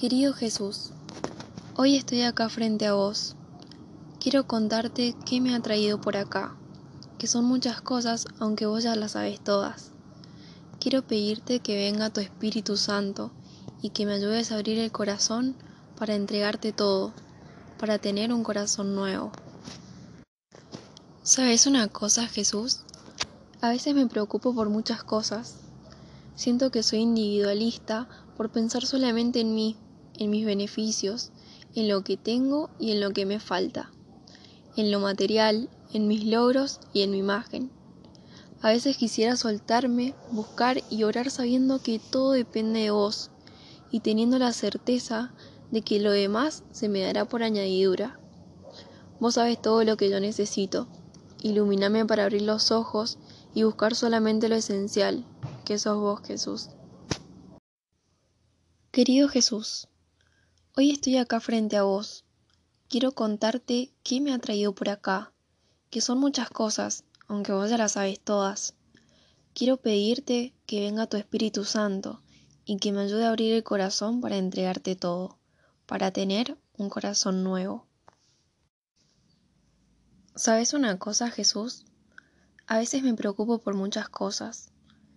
Querido Jesús, hoy estoy acá frente a vos. Quiero contarte qué me ha traído por acá, que son muchas cosas, aunque vos ya las sabes todas. Quiero pedirte que venga tu Espíritu Santo y que me ayudes a abrir el corazón para entregarte todo, para tener un corazón nuevo. ¿Sabes una cosa, Jesús? A veces me preocupo por muchas cosas. Siento que soy individualista por pensar solamente en mí, en mis beneficios, en lo que tengo y en lo que me falta, en lo material, en mis logros y en mi imagen. A veces quisiera soltarme, buscar y orar sabiendo que todo depende de vos y teniendo la certeza de que lo demás se me dará por añadidura. Vos sabes todo lo que yo necesito. Ilumíname para abrir los ojos y buscar solamente lo esencial, que sos vos, Jesús. Querido Jesús, hoy estoy acá frente a vos. Quiero contarte qué me ha traído por acá, que son muchas cosas, aunque vos ya las sabes todas. Quiero pedirte que venga tu Espíritu Santo y que me ayude a abrir el corazón para entregarte todo, para tener un corazón nuevo. ¿Sabes una cosa, Jesús? A veces me preocupo por muchas cosas.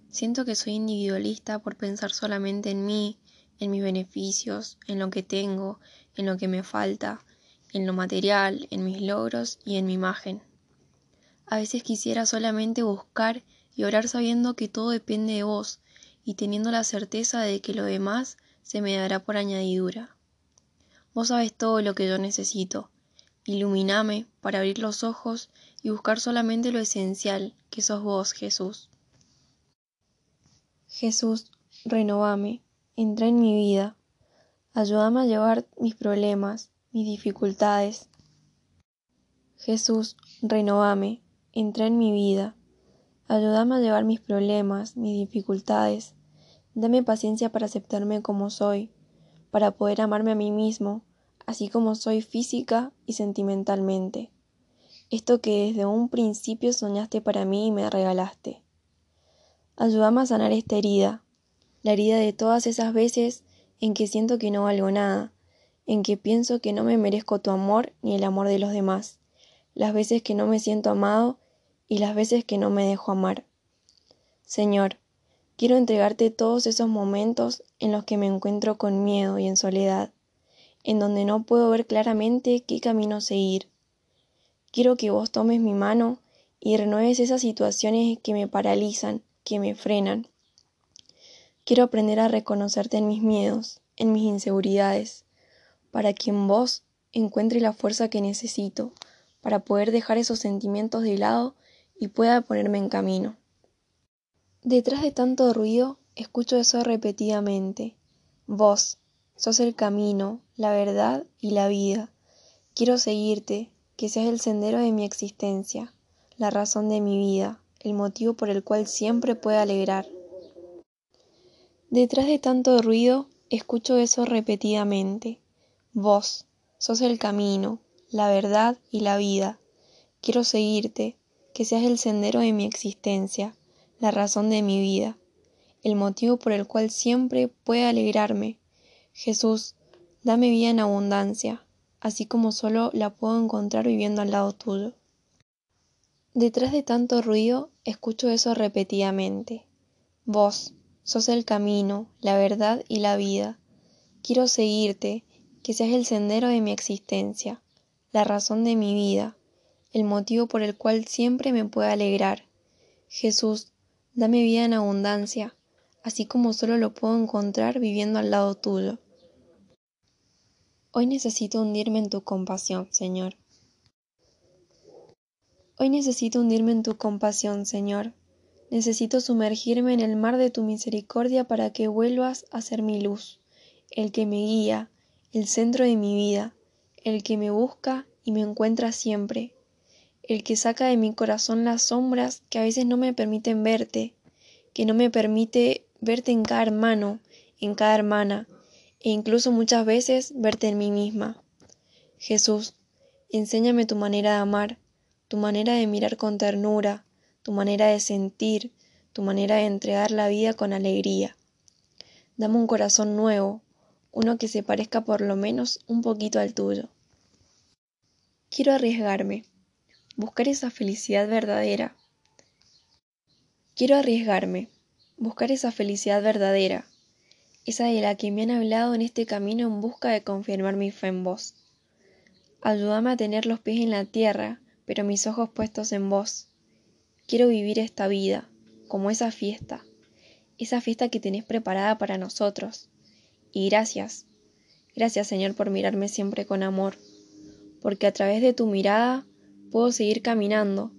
Siento que soy individualista por pensar solamente en mí, en mis beneficios, en lo que tengo, en lo que me falta, en lo material, en mis logros y en mi imagen. A veces quisiera solamente buscar y orar sabiendo que todo depende de vos y teniendo la certeza de que lo demás se me dará por añadidura. Vos sabes todo lo que yo necesito. Iluminame para abrir los ojos y buscar solamente lo esencial, que sos vos, Jesús. Jesús, renovame, entra en mi vida, ayúdame a llevar mis problemas, mis dificultades. Jesús, renovame, entra en mi vida, ayúdame a llevar mis problemas, mis dificultades. Dame paciencia para aceptarme como soy, para poder amarme a mí mismo, así como soy física y sentimentalmente esto que desde un principio soñaste para mí y me regalaste. Ayúdame a sanar esta herida, la herida de todas esas veces en que siento que no valgo nada, en que pienso que no me merezco tu amor ni el amor de los demás, las veces que no me siento amado y las veces que no me dejo amar. Señor, quiero entregarte todos esos momentos en los que me encuentro con miedo y en soledad, en donde no puedo ver claramente qué camino seguir Quiero que vos tomes mi mano y renueves esas situaciones que me paralizan, que me frenan. Quiero aprender a reconocerte en mis miedos, en mis inseguridades, para que en vos encuentre la fuerza que necesito para poder dejar esos sentimientos de lado y pueda ponerme en camino. Detrás de tanto ruido, escucho eso repetidamente. Vos, sos el camino, la verdad y la vida. Quiero seguirte, que seas el sendero de mi existencia, la razón de mi vida, el motivo por el cual siempre puedo alegrar. Detrás de tanto ruido, escucho eso repetidamente. Vos, sos el camino, la verdad y la vida. Quiero seguirte, que seas el sendero de mi existencia, la razón de mi vida, el motivo por el cual siempre puedo alegrarme. Jesús, dame vida en abundancia, así como solo la puedo encontrar viviendo al lado tuyo. Detrás de tanto ruido, escucho eso repetidamente. Vos, sos el camino, la verdad y la vida. Quiero seguirte, que seas el sendero de mi existencia, la razón de mi vida, el motivo por el cual siempre me puedo alegrar. Jesús, dame vida en abundancia, así como solo lo puedo encontrar viviendo al lado tuyo. Hoy necesito hundirme en tu compasión, Señor. Hoy necesito hundirme en tu compasión, Señor. Necesito sumergirme en el mar de tu misericordia para que vuelvas a ser mi luz, el que me guía, el centro de mi vida, el que me busca y me encuentra siempre, el que saca de mi corazón las sombras que a veces no me permiten verte, que no me permite verte en cada hermano, en cada hermana, e incluso muchas veces verte en mí misma. Jesús, enséñame tu manera de amar, tu manera de mirar con ternura, tu manera de sentir, tu manera de entregar la vida con alegría. Dame un corazón nuevo, uno que se parezca por lo menos un poquito al tuyo. Quiero arriesgarme, buscar esa felicidad verdadera. Quiero arriesgarme, buscar esa felicidad verdadera, esa de la que me han hablado en este camino en busca de confirmar mi fe en vos. Ayúdame a tener los pies en la tierra, pero mis ojos puestos en vos. Quiero vivir esta vida, como esa fiesta, esa fiesta que tenés preparada para nosotros. Y gracias, gracias Señor por mirarme siempre con amor, porque a través de tu mirada puedo seguir caminando,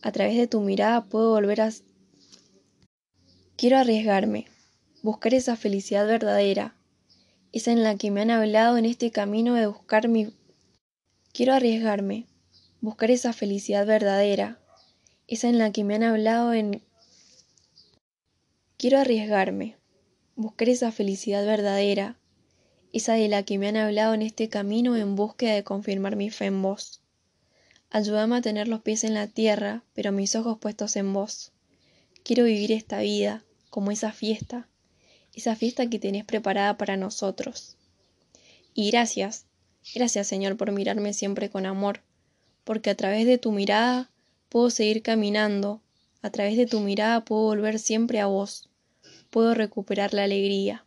a través de tu mirada puedo volver a... Quiero arriesgarme, buscar esa felicidad verdadera, esa en la que me han hablado en este camino de buscar mi... Quiero arriesgarme, buscar esa felicidad verdadera, esa en la que me han hablado en... Quiero arriesgarme, buscar esa felicidad verdadera, esa de la que me han hablado en este camino en búsqueda de confirmar mi fe en vos. Ayúdame a tener los pies en la tierra, pero mis ojos puestos en vos. Quiero vivir esta vida como esa fiesta, esa fiesta que tenés preparada para nosotros. Y gracias, gracias Señor por mirarme siempre con amor, porque a través de tu mirada puedo seguir caminando, a través de tu mirada puedo volver siempre a vos, puedo recuperar la alegría.